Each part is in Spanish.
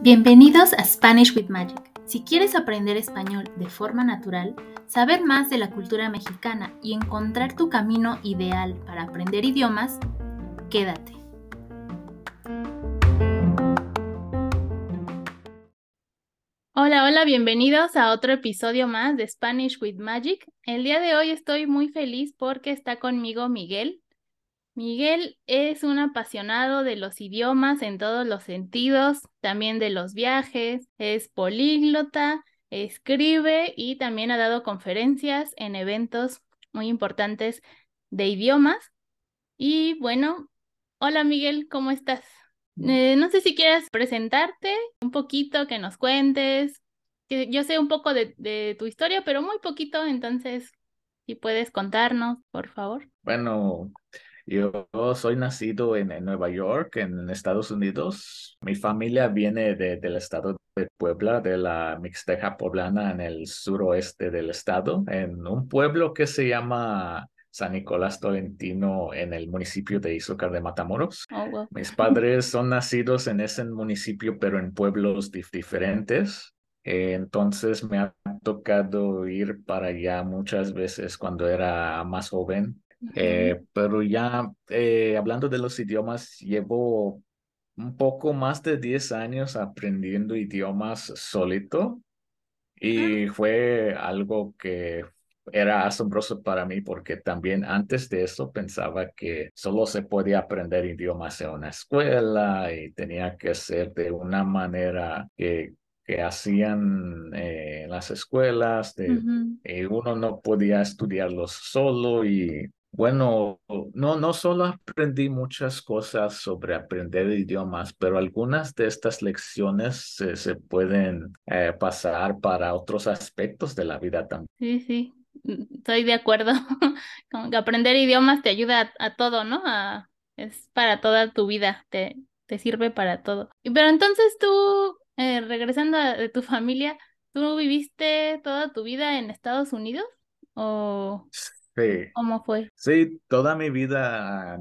Bienvenidos a Spanish with Magic. Si quieres aprender español de forma natural, saber más de la cultura mexicana y encontrar tu camino ideal para aprender idiomas, quédate. Hola, hola, bienvenidos a otro episodio más de Spanish with Magic. El día de hoy estoy muy feliz porque está conmigo Miguel. Miguel es un apasionado de los idiomas en todos los sentidos, también de los viajes, es políglota, escribe y también ha dado conferencias en eventos muy importantes de idiomas. Y bueno, hola Miguel, ¿cómo estás? Eh, no sé si quieras presentarte un poquito, que nos cuentes. Yo sé un poco de, de tu historia, pero muy poquito, entonces, si puedes contarnos, por favor. Bueno, yo soy nacido en, Nueva York, en Estados Unidos. Mi familia viene del estado de Puebla, de la Mixteja poblana en el suroeste del estado, en un pueblo que se llama San Nicolás Tolentino en el municipio de Izúcar de Matamoros. Oh, Mis padres son nacidos en ese municipio, pero en pueblos diferentes. entonces me ha tocado ir para allá muchas veces cuando era más joven eh, pero ya eh, hablando de los idiomas, llevo un poco más de 10 años aprendiendo idiomas solito y fue algo que era asombroso para mí porque también antes de eso pensaba que solo se podía aprender idiomas en una escuela y tenía que ser de una manera que, que hacían eh, en las escuelas, de, uno no podía estudiarlos solo y bueno, no, no solo aprendí muchas cosas sobre aprender idiomas, pero algunas de estas lecciones se, pueden eh, pasar para otros aspectos de la vida también. Sí, sí, estoy de acuerdo. Como que aprender idiomas te ayuda a, todo, ¿no? es para toda tu vida, te, te sirve para todo. Pero entonces tú, eh, regresando de tu familia, ¿tú viviste toda tu vida en Estados Unidos? ¿O...? Sí. ¿Cómo fue? Sí, toda mi vida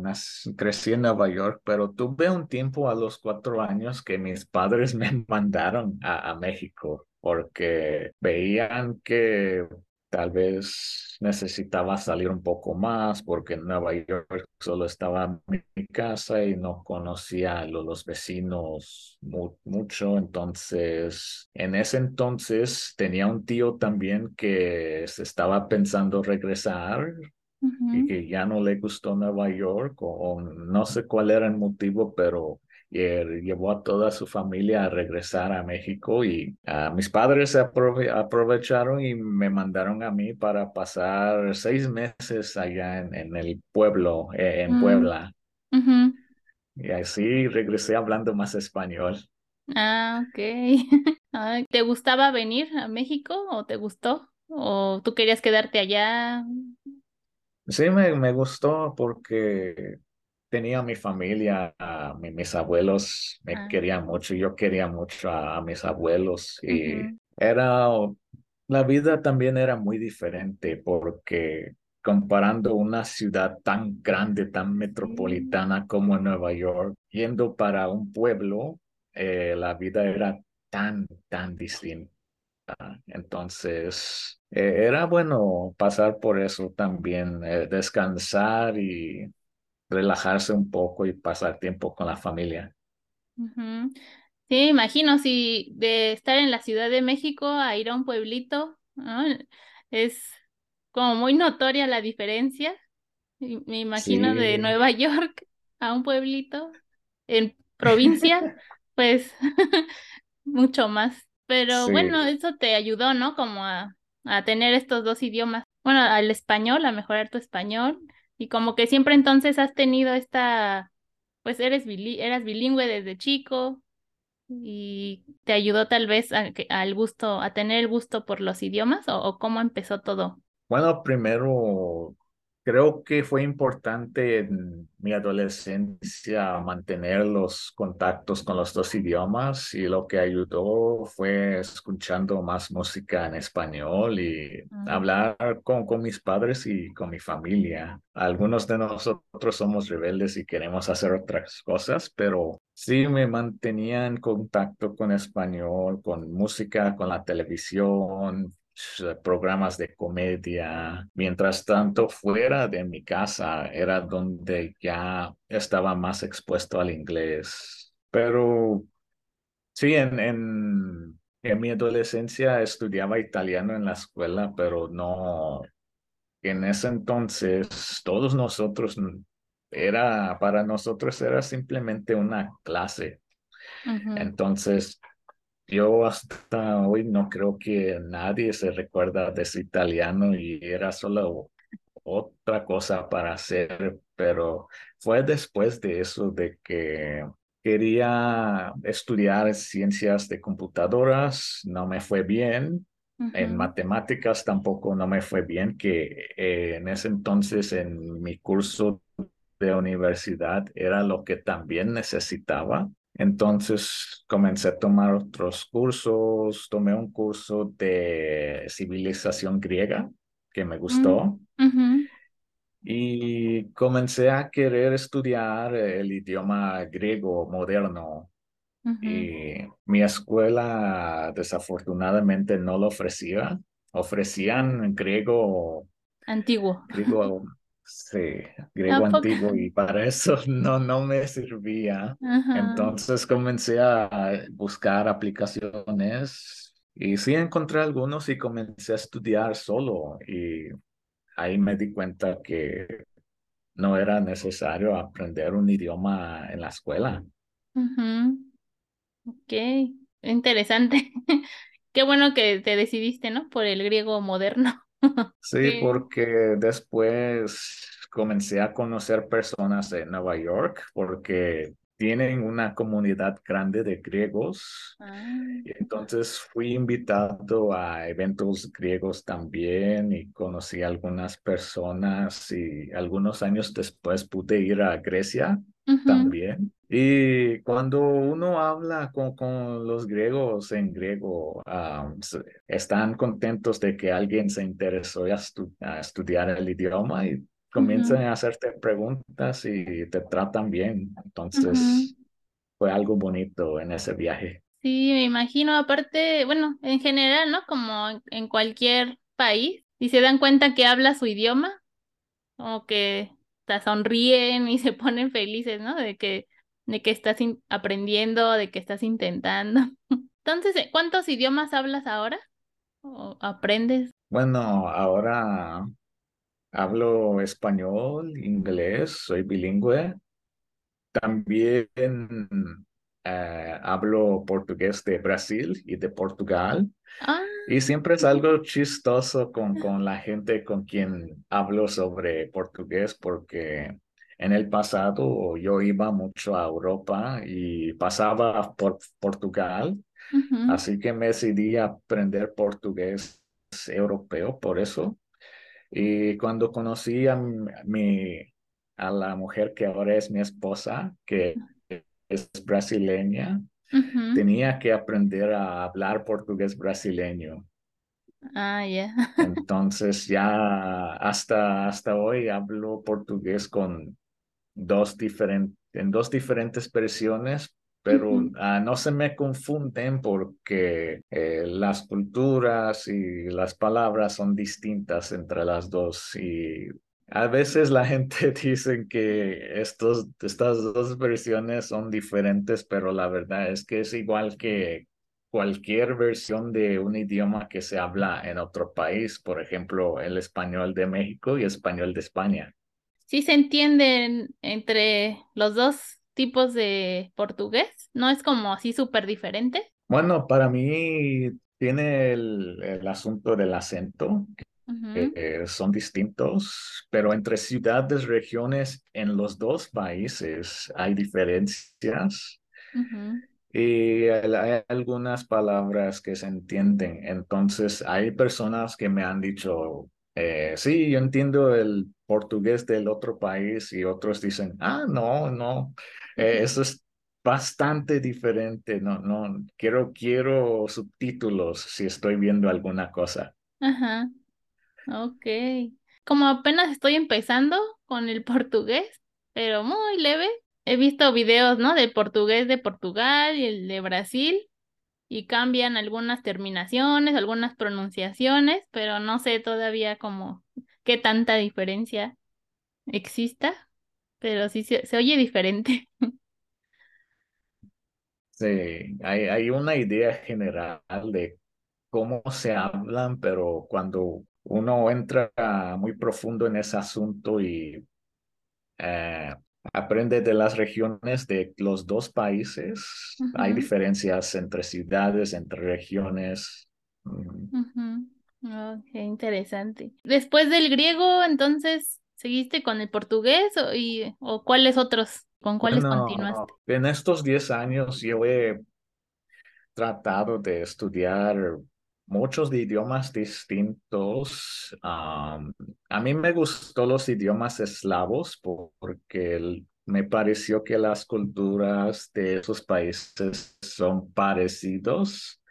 crecí en Nueva York, pero tuve un tiempo a los cuatro años que mis padres me mandaron a, a México porque veían que Tal vez necesitaba salir un poco más porque en Nueva York solo estaba mi casa y no conocía a los vecinos mucho. Entonces, en ese entonces tenía un tío también que se estaba pensando regresar y que ya no le gustó Nueva York o no sé cuál era el motivo, pero y él llevó a toda su familia a regresar a México y uh, mis padres aprovecharon y me mandaron a mí para pasar seis meses allá en, el pueblo, eh, en mm. Puebla. Y así regresé hablando más español. Ah, ok. ¿Te gustaba venir a México o te gustó? ¿O tú querías quedarte allá? Sí, me, me gustó porque tenía mi familia, mis abuelos me ah. querían mucho, yo quería mucho a, mis abuelos y era, la vida también era muy diferente porque comparando una ciudad tan grande, tan metropolitana como Nueva York, yendo para un pueblo, eh, la vida era tan, tan distinta. Entonces, eh, era bueno pasar por eso también, eh, descansar y relajarse un poco y pasar tiempo con la familia. Sí, imagino, si de estar en la Ciudad de México a ir a un pueblito, es como muy notoria la diferencia. Me imagino de Nueva York a un pueblito en provincia, pues mucho más. Pero bueno, eso te ayudó, ¿no? Como a, a tener estos dos idiomas. Bueno, al español, a mejorar tu español y como que siempre entonces has tenido esta, pues eres eras bilingüe desde chico y te ayudó tal vez al gusto, a tener el gusto por los idiomas o, cómo empezó todo. Bueno, primero Creo que fue importante en mi adolescencia mantener los contactos con los dos idiomas y lo que ayudó fue escuchando más música en español y Mm, hablar con, con mis padres y con mi familia. Algunos de nosotros somos rebeldes y queremos hacer otras cosas, pero sí me mantenía en contacto con español, con música, con la televisión programas de comedia. Mientras tanto, fuera de mi casa era donde ya estaba más expuesto al inglés. Pero sí, en, en, en mi adolescencia estudiaba italiano en la escuela, pero no, en ese entonces todos nosotros, era, para nosotros era simplemente una clase. Entonces, yo hasta hoy no creo que nadie se recuerda de ese italiano y era solo otra cosa para hacer, pero fue después de eso de que quería estudiar ciencias de computadoras, no me fue bien. En matemáticas tampoco no me fue bien, que eh, en ese entonces en mi curso de universidad era lo que también necesitaba. Entonces comencé a tomar otros cursos, tomé un curso de civilización griega que me mm, gustó y comencé a querer estudiar el idioma griego moderno y mi escuela desafortunadamente no lo ofrecía. Ofrecían griego Antiguo. griego, sí, ¿A griego antiguo y para eso no, no me servía. Ajá. Entonces comencé a buscar aplicaciones y sí encontré algunos y comencé a estudiar solo y ahí me di cuenta que no era necesario aprender un idioma en la escuela. Ok, interesante. Qué bueno que te decidiste, ¿no? Por el griego moderno. Sí, Sí. porque después comencé a conocer personas de Nueva York porque tienen una comunidad grande de griegos. Ah, entonces fui invitado a eventos griegos también y conocí a algunas personas y algunos años después pude ir a Grecia también. Y cuando uno habla con, con los griegos en griego, se- están contentos de que alguien se interesó a, estu- a estudiar el idioma y comienzan ujú, a hacerte preguntas y te tratan bien. Entonces fue algo bonito en ese viaje. Sí, me imagino, aparte, bueno, en general, ¿no? Como en en cualquier país, y se dan cuenta que habla su idioma, como que hasta sonríen y se ponen felices, ¿no? De que, de que estás aprendiendo, de que estás intentando. Entonces, ¿eh, ¿cuántos idiomas hablas ahora? ¿O aprendes? Bueno, ahora hablo español, inglés, soy bilingüe. También eh, hablo portugués de Brasil y de Portugal. Ah, Y siempre es algo chistoso con, con la gente con quien hablo sobre portugués porque en el pasado yo iba mucho a Europa y pasaba por Portugal, así que me decidí a aprender portugués europeo por eso. Y cuando conocí a mi, a la mujer que ahora es mi esposa, que es brasileña, tenía que aprender a hablar portugués brasileño. Ah, ya. Entonces ya hasta, hasta hoy hablo portugués con dos diferentes, en dos diferentes versiones, pero ah, no se me confunden porque eh, las culturas y las palabras son distintas entre las dos y a veces la gente dice que estos, estas dos versiones son diferentes, pero la verdad es que es igual que cualquier versión de un idioma que se habla en otro país, por ejemplo, el español de México y español de España. Sí se entienden entre los dos tipos de portugués, no es como así súper diferente. Bueno, para mí tiene el, el asunto del acento, eh, son distintos, pero entre ciudades, regiones, en los dos países hay diferencias. Y hay hay algunas palabras que se entienden. Entonces, hay personas que me han dicho eh, sí, yo entiendo el portugués del otro país y otros dicen, ah, no, no, eh, eso es bastante diferente, no, no, quiero, quiero subtítulos si estoy viendo alguna cosa. Ajá, ok. Como apenas estoy empezando con el portugués, pero muy leve. He visto videos, ¿no? Del portugués de Portugal y el de Brasil y cambian algunas terminaciones, algunas pronunciaciones, pero no sé todavía como qué tanta diferencia exista, pero sí se, se oye diferente. Sí, hay, hay una idea general de cómo se hablan, pero cuando uno entra muy profundo en ese asunto y eh, aprende de las regiones de los dos países. Hay diferencias entre ciudades, entre regiones. Mm, ujú. Oh, qué interesante. Después del griego, entonces, ¿seguiste con el portugués o, y, o cuáles otros, con cuáles continuaste? Bueno, en estos 10 años yo he tratado de estudiar muchos de idiomas distintos. A mí me gustó los idiomas eslavos por- porque el- me pareció que las culturas de esos países son parecidos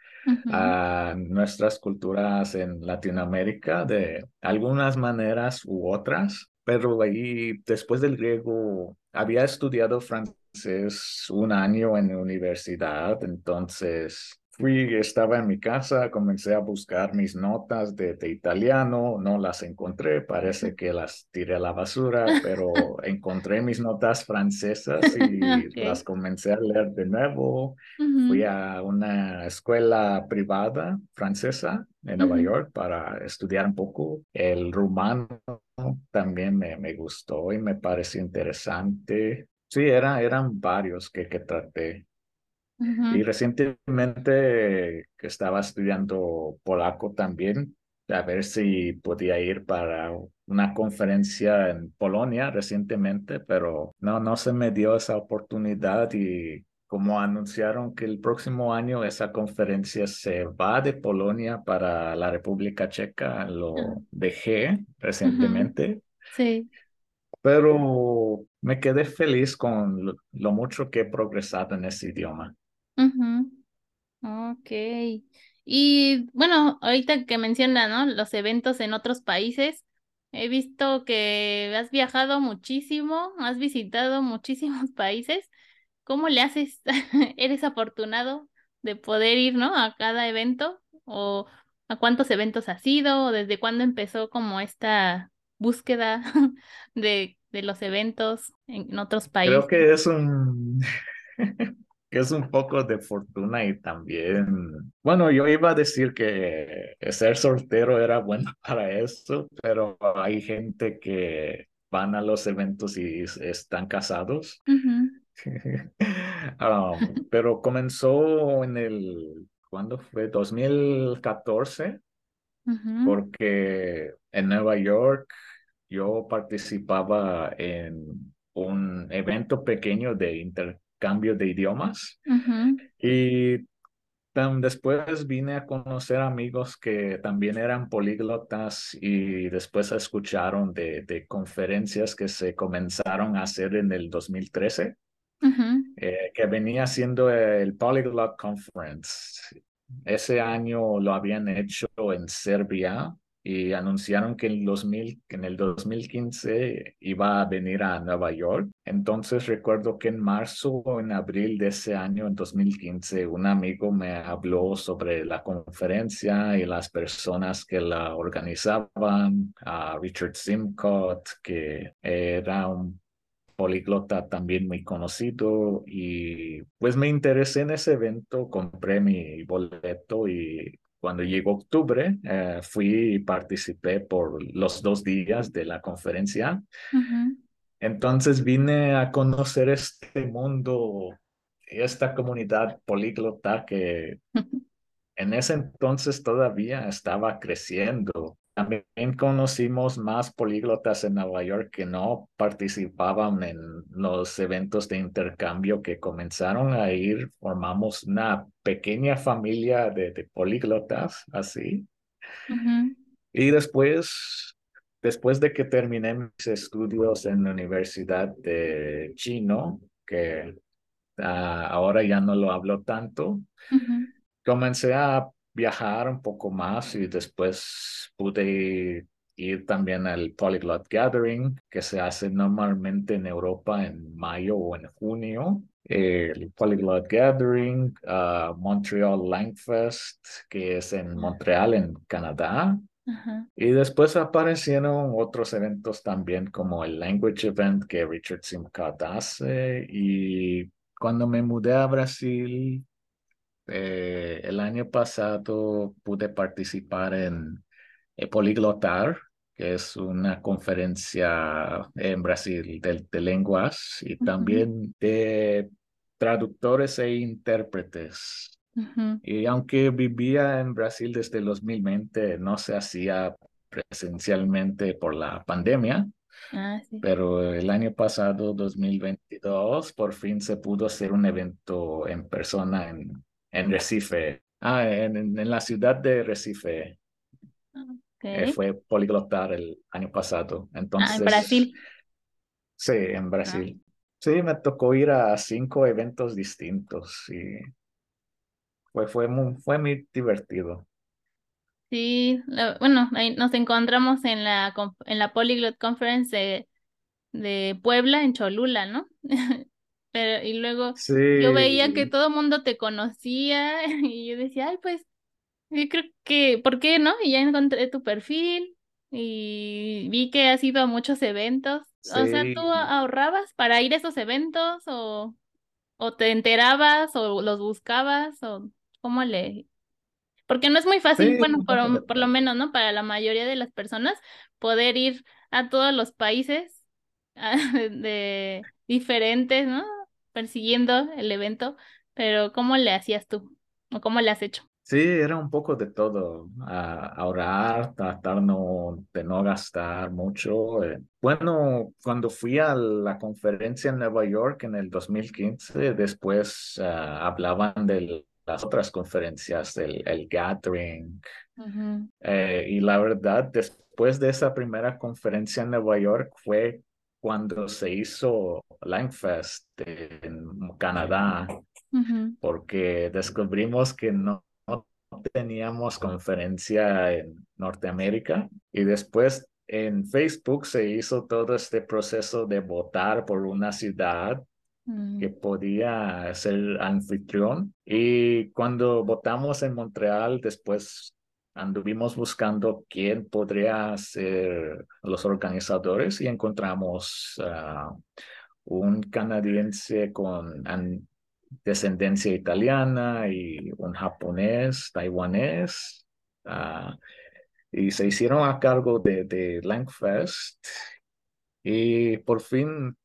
a nuestras culturas en Latinoamérica de algunas maneras u otras, pero ahí después del griego había estudiado francés un año en la universidad, entonces fui, estaba en mi casa, comencé a buscar mis notas de, de italiano, no las encontré, parece que las tiré a la basura, pero encontré mis notas francesas y las comencé a leer de nuevo Fui a una escuela privada francesa en Nueva York para estudiar un poco. El rumano también me, me gustó y me pareció interesante. Sí, era, eran varios que, que traté. Y recientemente estaba estudiando polaco también, a ver si podía ir para una conferencia en Polonia recientemente, pero no, no se me dio esa oportunidad y como anunciaron que el próximo año esa conferencia se va de Polonia para la República Checa, Ah, lo dejé recientemente, Sí. pero me quedé feliz con lo lo mucho que he progresado en ese idioma. Ujú. Ok. Y bueno, ahorita que menciona, ¿no? Los eventos en otros países, he visto que has viajado muchísimo, has visitado muchísimos países. ¿Cómo le haces? ¿Eres afortunado de poder ir, ¿no? A cada evento? ¿O a cuántos eventos has ido? ¿O desde cuándo empezó como esta búsqueda de, de los eventos en otros Creo países? que es un, que es un poco de fortuna y también, bueno, yo iba a decir que ser soltero era bueno para eso, pero hay gente que van a los eventos y están casados. Um, pero comenzó en el, ¿cuándo fue? 2014, ujú, porque en Nueva York yo participaba en un evento pequeño de intercambio de idiomas y tam- después vine a conocer amigos que también eran políglotas y después escucharon de, de conferencias que se comenzaron a hacer en el 2013 ujú. eh, que venía siendo el Polyglot Conference. Ese año lo habían hecho en Serbia y anunciaron que en, 2000, que en el 2015 iba a venir a Nueva York. Entonces recuerdo que en marzo o en abril de ese año, en 2015, un amigo me habló sobre la conferencia y las personas que la organizaban, a Richard Simcott, que era un políglota también muy conocido y pues me interesé en ese evento, compré mi boleto y cuando llegó octubre eh, fui y participé por los dos días de la conferencia. Entonces vine a conocer este mundo, esta comunidad políglota que en ese entonces todavía estaba creciendo. También conocimos más políglotas en Nueva York que no participaban en los eventos de intercambio que comenzaron a ir. Formamos una pequeña familia de, de políglotas así. Y después después de que terminé mis estudios en la Universidad de Chino, que ah, ahora ya no lo hablo tanto, comencé a viajar un poco más y después pude ir también al Polyglot Gathering, que se hace normalmente en Europa en mayo o en junio. El Polyglot Gathering, uh, Montreal Langfest, que es en Montreal, en Canadá. Y después aparecieron otros eventos también, como el Language Event que Richard Simcott hace. Y cuando me mudé a Brasil, eh, el año pasado pude participar en eh, Poliglotar, que es una conferencia en Brasil de, de lenguas y también de traductores e intérpretes. Y aunque vivía en Brasil desde el 2020, no se hacía presencialmente por la pandemia, Ah, sí. pero el año pasado, 2022, por fin se pudo hacer un evento en persona en, en Recife. Ah, en, en- la ciudad de Recife. Eh, fue poliglotar el año pasado. Ah, en Entonces, Brasil. sí, en Ah, Brasil. Sí, me tocó ir a cinco eventos distintos y fue, fue muy, fue muy divertido. sí, la- bueno, ahí nos encontramos en la, en la Polyglot Conference de, de Puebla, en Cholula, ¿no? Pero, y luego yo veía que todo el mundo te conocía y yo decía, ay, pues, yo creo que, ¿por qué no? Y ya encontré tu perfil y vi que has ido a muchos eventos. O sea, ¿tú ahorrabas para ir a esos eventos o, o te enterabas o los buscabas o cómo le... Porque no es muy fácil, sí, bueno, por, por lo menos, ¿no? Para la mayoría de las personas, poder ir a todos los países de diferentes, ¿no? Persiguiendo el evento, pero ¿cómo le hacías tú? ¿O cómo le has hecho? Sí, era un poco de todo. ah, ahorrar, tratar no, de no gastar mucho. eh. Bueno, cuando fui a la conferencia en Nueva York en el 2015, después ah, hablaban de las otras conferencias, el, el Gathering. Ujú, eh, y la verdad, después de esa primera conferencia en Nueva York fue cuando se hizo Langfest en Canadá porque descubrimos que no, no teníamos conferencia en Norteamérica y después en Facebook se hizo todo este proceso de votar por una ciudad que ujú, podía ser anfitrión. Y cuando votamos en Montreal después anduvimos buscando quién podría ser los organizadores y encontramos uh, un canadiense con descendencia italiana y un japonés, taiwanés, ah, y se hicieron a cargo de, de Langfest y por fin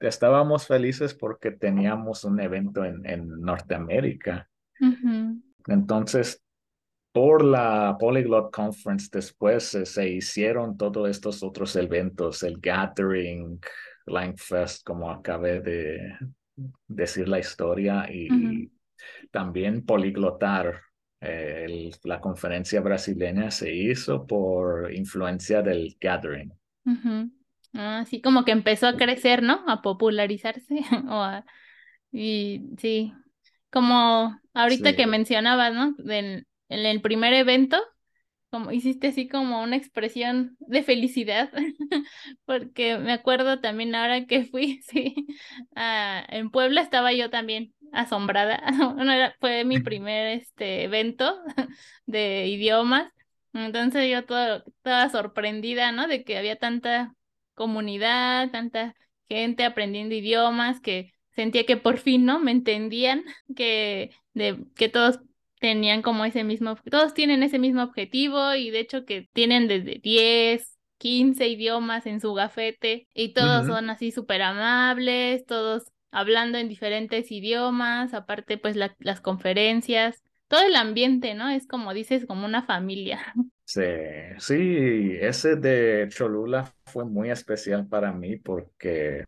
estábamos felices porque teníamos un evento en, en Norteamérica. ujú, Entonces, por la Polyglot Conference después eh, se hicieron todos estos otros eventos, el Gathering, Langfest, como acabé de decir la historia, y también Poliglotar. Eh, el- la conferencia brasileña se hizo por influencia del Gathering. ujú. Ah, Así como que empezó a crecer, ¿no? A popularizarse. O a- Y sí, como ahorita que mencionabas, ¿no? En, en el primer evento, como hiciste así como una expresión de felicidad, porque me acuerdo también ahora que fui, sí, a- en Puebla estaba yo también asombrada. Bueno, era- fue mi primer este evento de idiomas, entonces yo todo, toda sorprendida, ¿no? De que había tanta comunidad, tanta gente aprendiendo idiomas que sentía que por fin, ¿no? Me entendían, que, de, que todos tenían como ese mismo, todos tienen ese mismo objetivo y de hecho que tienen desde 10 15 idiomas en su gafete y todos son así súper amables, todos hablando en diferentes idiomas, aparte pues la- las conferencias, todo el ambiente, ¿no? Es como dices, como una familia. Sí, sí, ese de Cholula fue muy especial para mí porque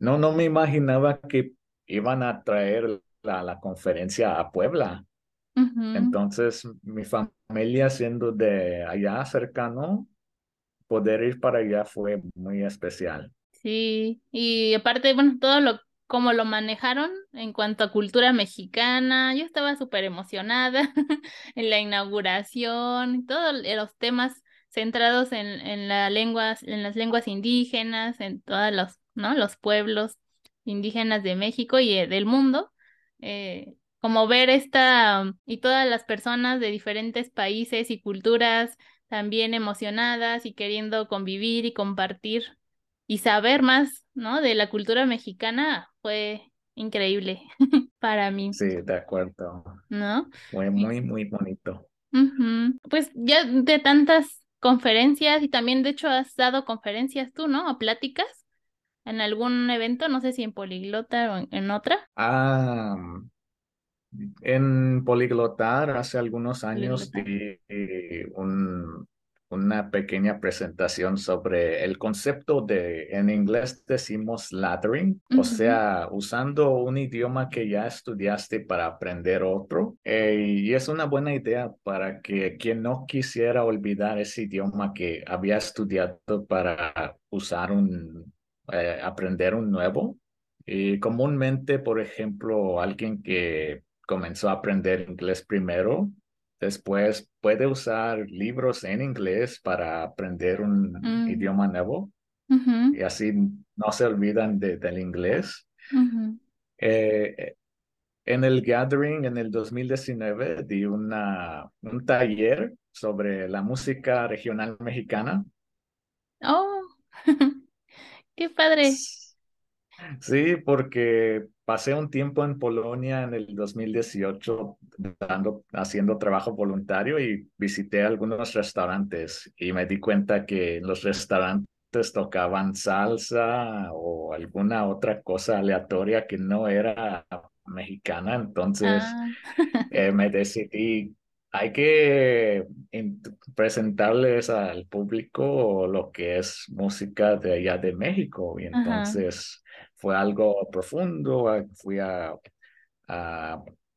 no, no me imaginaba que iban a traer la, la conferencia a Puebla. Entonces, mi familia siendo de allá cercano, poder ir para allá fue muy especial. Sí, y aparte, bueno, todo lo como lo manejaron en cuanto a cultura mexicana, yo estaba súper emocionada en la inauguración, todos los temas centrados en, en, la lenguas, en las lenguas indígenas, en todos los, ¿no? los pueblos indígenas de México y del mundo. Eh, como ver esta y todas las personas de diferentes países y culturas también emocionadas y queriendo convivir y compartir y saber más, ¿no? De la cultura mexicana fue increíble para mí. Sí, de acuerdo. ¿No? Fue muy, muy bonito. Pues ya de tantas conferencias y también de hecho has dado conferencias tú, ¿no? O pláticas en algún evento, no sé si en Poliglota o en, otra. Ah, en Poliglotar hace algunos años di un, una pequeña presentación sobre el concepto de, en inglés decimos lathering, o sea, usando un idioma que ya estudiaste para aprender otro. Eh, y es una buena idea para que quien no quisiera olvidar ese idioma que había estudiado para usar un, eh, aprender un nuevo. Y comúnmente, por ejemplo, alguien que comenzó a aprender inglés primero, Después puede usar libros en inglés para aprender un mm. idioma nuevo y así no se olvidan del inglés. Eh, en el Gathering en el 2019 di una, un taller sobre la música regional mexicana. Oh, qué padre. Sí, porque pasé un tiempo en Polonia en el 2018 dando, haciendo trabajo voluntario y visité algunos restaurantes y me di cuenta que los restaurantes tocaban salsa o alguna otra cosa aleatoria que no era mexicana. Entonces ah. eh, me decidí hay que presentarles al público lo que es música de allá de México. Y entonces fue algo profundo. Fui a,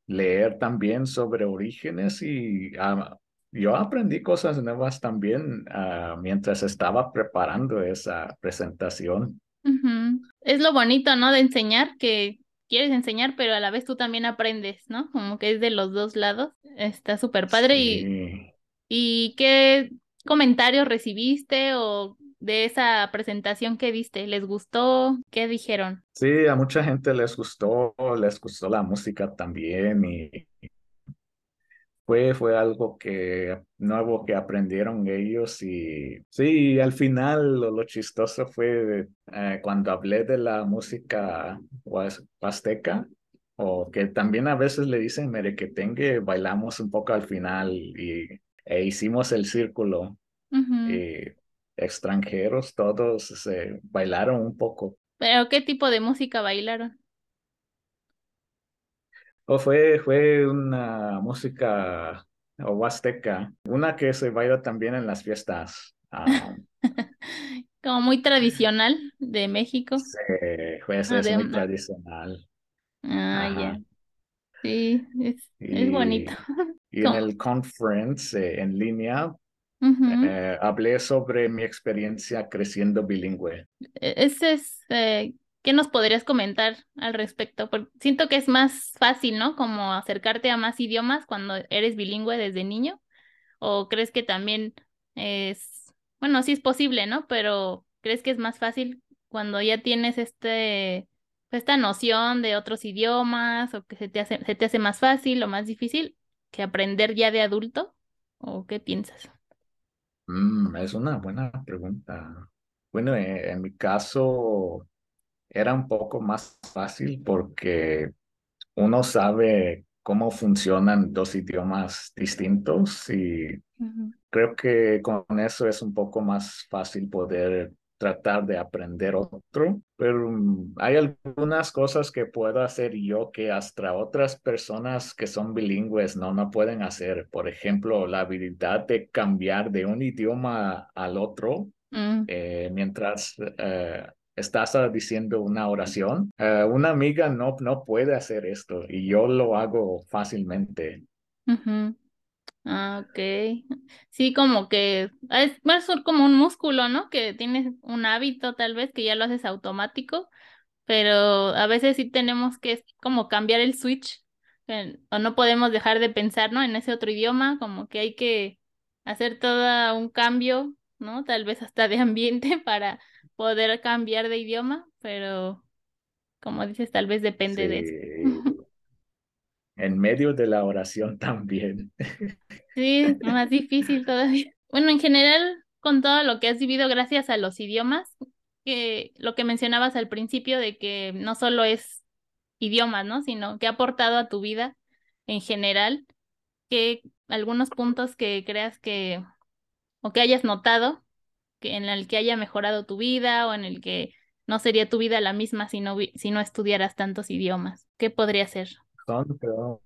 leer también sobre orígenes y ah, yo aprendí cosas nuevas también ah, mientras estaba preparando esa presentación. Es lo bonito, ¿no? De enseñar que quieres enseñar, pero a la vez tú también aprendes, ¿no? Como que es de los dos lados. Está súper padre. Y, ¿Y qué comentarios recibiste o de esa presentación que viste? ¿Les gustó? ¿Qué dijeron? Sí, a mucha gente les gustó, les gustó la música también y fue, fue algo que nuevo que aprendieron ellos y sí, al final lo, chistoso fue eh, cuando hablé de la música huasteca o que también a veces le dicen merequetengue, bailamos un poco al final y e hicimos el círculo y extranjeros todos se bailaron un poco. ¿Pero qué tipo de música bailaron? fue, fue una música huasteca, una que se baila también en las fiestas. Como muy tradicional de México. Sí, fue ah, muy tradicional. Ah, ya. Sí, es, bonito. Y en el conference eh, en línea eh, hablé sobre mi experiencia creciendo bilingüe. Ese es eh, ¿Qué nos podrías comentar al respecto? Porque siento que es más fácil, ¿no? Como acercarte a más idiomas cuando eres bilingüe desde niño. ¿O crees que también es, bueno, sí es posible, ¿no? Pero ¿crees que es más fácil cuando ya tienes este, esta noción de otros idiomas o que se te hace, se te hace más fácil o más difícil que aprender ya de adulto? ¿O qué piensas? Mm, es una buena pregunta. Bueno, eh, en mi caso, era un poco más fácil porque uno sabe cómo funcionan dos idiomas distintos y creo que con eso es un poco más fácil poder tratar de aprender otro, pero mm, hay algunas cosas que puedo hacer yo que hasta otras personas que son bilingües no, no pueden hacer. Por ejemplo, la habilidad de cambiar de un idioma al otro mm. eh, mientras eh, estás diciendo una oración. Eh, una amiga no, no puede hacer esto y yo lo hago fácilmente. Ah, ok. Sí, como que es, es como un músculo, ¿no? Que tienes un hábito tal vez que ya lo haces automático, pero a veces sí tenemos que como cambiar el switch eh, o no podemos dejar de pensar, ¿no? En ese otro idioma, como que hay que hacer todo un cambio, ¿no? Tal vez hasta de ambiente para poder cambiar de idioma, pero como dices, tal vez depende de eso. En medio de la oración también. Sí, es más difícil todavía. Bueno, en general, con todo lo que has vivido gracias a los idiomas, que lo que mencionabas al principio de que no solo es idiomas, ¿no? Sino que ha aportado a tu vida en general, que algunos puntos que creas que o que hayas notado que en el que haya mejorado tu vida o en el que no sería tu vida la misma si no, si no estudiaras tantos idiomas. ¿Qué podría ser? Son, creo,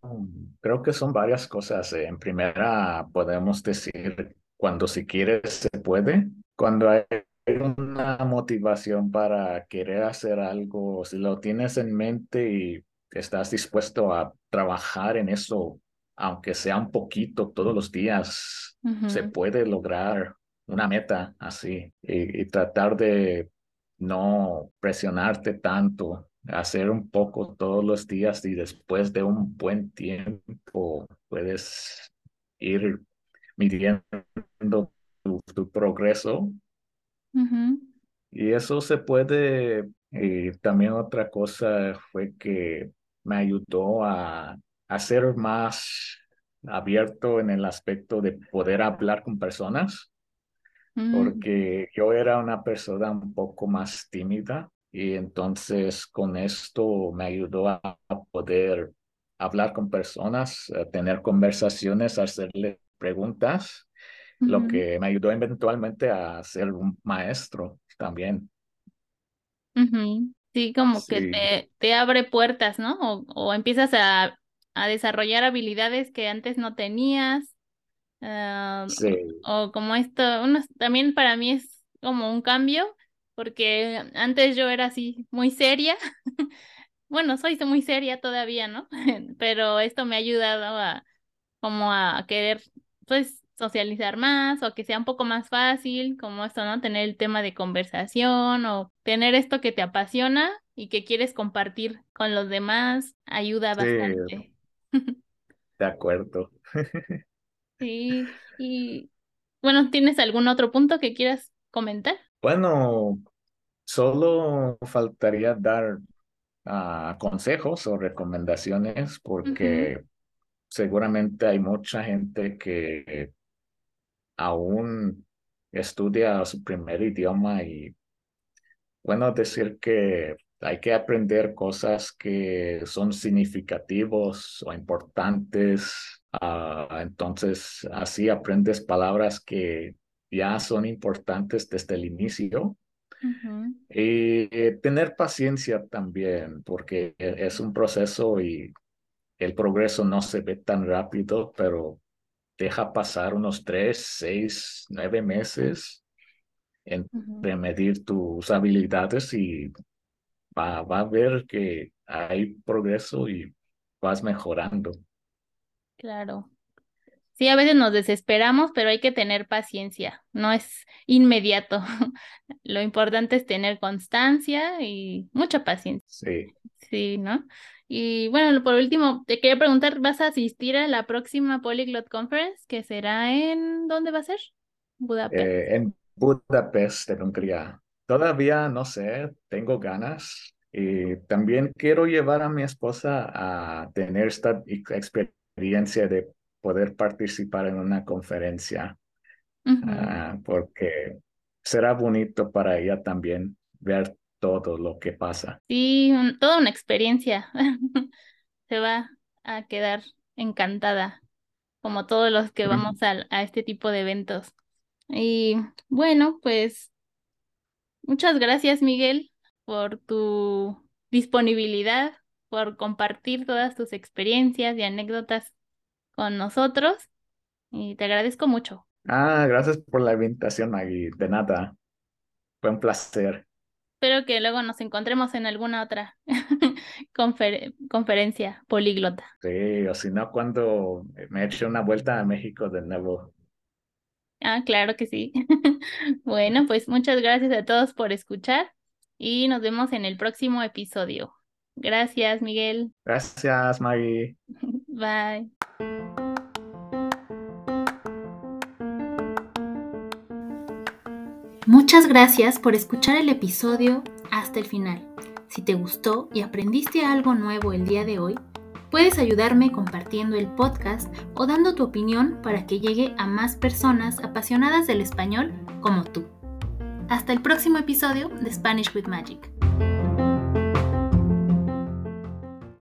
creo que son varias cosas. En primera, podemos decir, cuando si quieres, se puede. Cuando hay una motivación para querer hacer algo, si lo tienes en mente y estás dispuesto a trabajar en eso, aunque sea un poquito todos los días, se puede lograr una meta así y, y tratar de no presionarte tanto hacer un poco todos los días y después de un buen tiempo puedes ir midiendo tu, tu progreso. Y eso se puede, y también otra cosa fue que me ayudó a, a ser más abierto en el aspecto de poder hablar con personas, Mm, porque yo era una persona un poco más tímida y entonces con esto me ayudó a poder hablar con personas, a tener conversaciones, a hacerle preguntas, lo que me ayudó eventualmente a ser un maestro también. ujú. Sí, como que te, te abre puertas, ¿no? O, o empiezas a, a desarrollar habilidades que antes no tenías. ah, sí, o, o como esto, uno, también para mí es como un cambio, porque antes yo era así muy seria. Bueno, soy muy seria todavía, ¿no? Pero esto me ha ayudado a como a querer, pues, socializar más o que sea un poco más fácil, como esto, ¿no? Tener el tema de conversación o tener esto que te apasiona y que quieres compartir con los demás, ayuda sí, bastante. de acuerdo. Sí, y bueno, ¿tienes algún otro punto que quieras comentar? Bueno, solo faltaría dar ah, consejos o recomendaciones porque seguramente hay mucha gente que aún estudia su primer idioma y bueno decir que hay que aprender cosas que son significativos o importantes. ah, entonces, así aprendes palabras que ya son importantes desde el inicio. Y eh, tener paciencia también, porque e- es un proceso y el progreso no se ve tan rápido, pero deja pasar unos tres, seis, nueve meses entre medir tus habilidades y va, va a ver que hay progreso y vas mejorando. Claro. Sí, a veces nos desesperamos, pero hay que tener paciencia, no es inmediato. Lo importante es tener constancia y mucha paciencia. Sí. Sí, ¿no? Y bueno, por último, te quería preguntar, ¿vas a asistir a la próxima Polyglot Conference que será en, ¿dónde va a ser? Budapest. Eh, en Budapest, en Hungría. Todavía no sé, tengo ganas. Y también quiero llevar a mi esposa a tener esta experiencia de poder participar en una conferencia, ah, porque será bonito para ella también ver todo lo que pasa. Sí, un- toda una experiencia. Se va a quedar encantada, como todos los que vamos al- a este tipo de eventos. Y bueno, pues muchas gracias, Miguel, por tu disponibilidad, por compartir todas tus experiencias y anécdotas con nosotros. Y te agradezco mucho. Ah, gracias por la invitación, Maggie. De nada, fue un placer. espero que luego nos encontremos en alguna otra conferencia políglota. Sí, o si no, cuando me eche una vuelta a México de nuevo. Ah, claro que sí. bueno, pues muchas gracias a todos por escuchar y nos vemos en el próximo episodio. Gracias, Miguel. Gracias, Maggie. Bye. Muchas gracias por escuchar el episodio hasta el final. Si te gustó y aprendiste algo nuevo el día de hoy, puedes ayudarme compartiendo el podcast o dando tu opinión para que llegue a más personas apasionadas del español como tú. Hasta el próximo episodio de Spanish with Magic.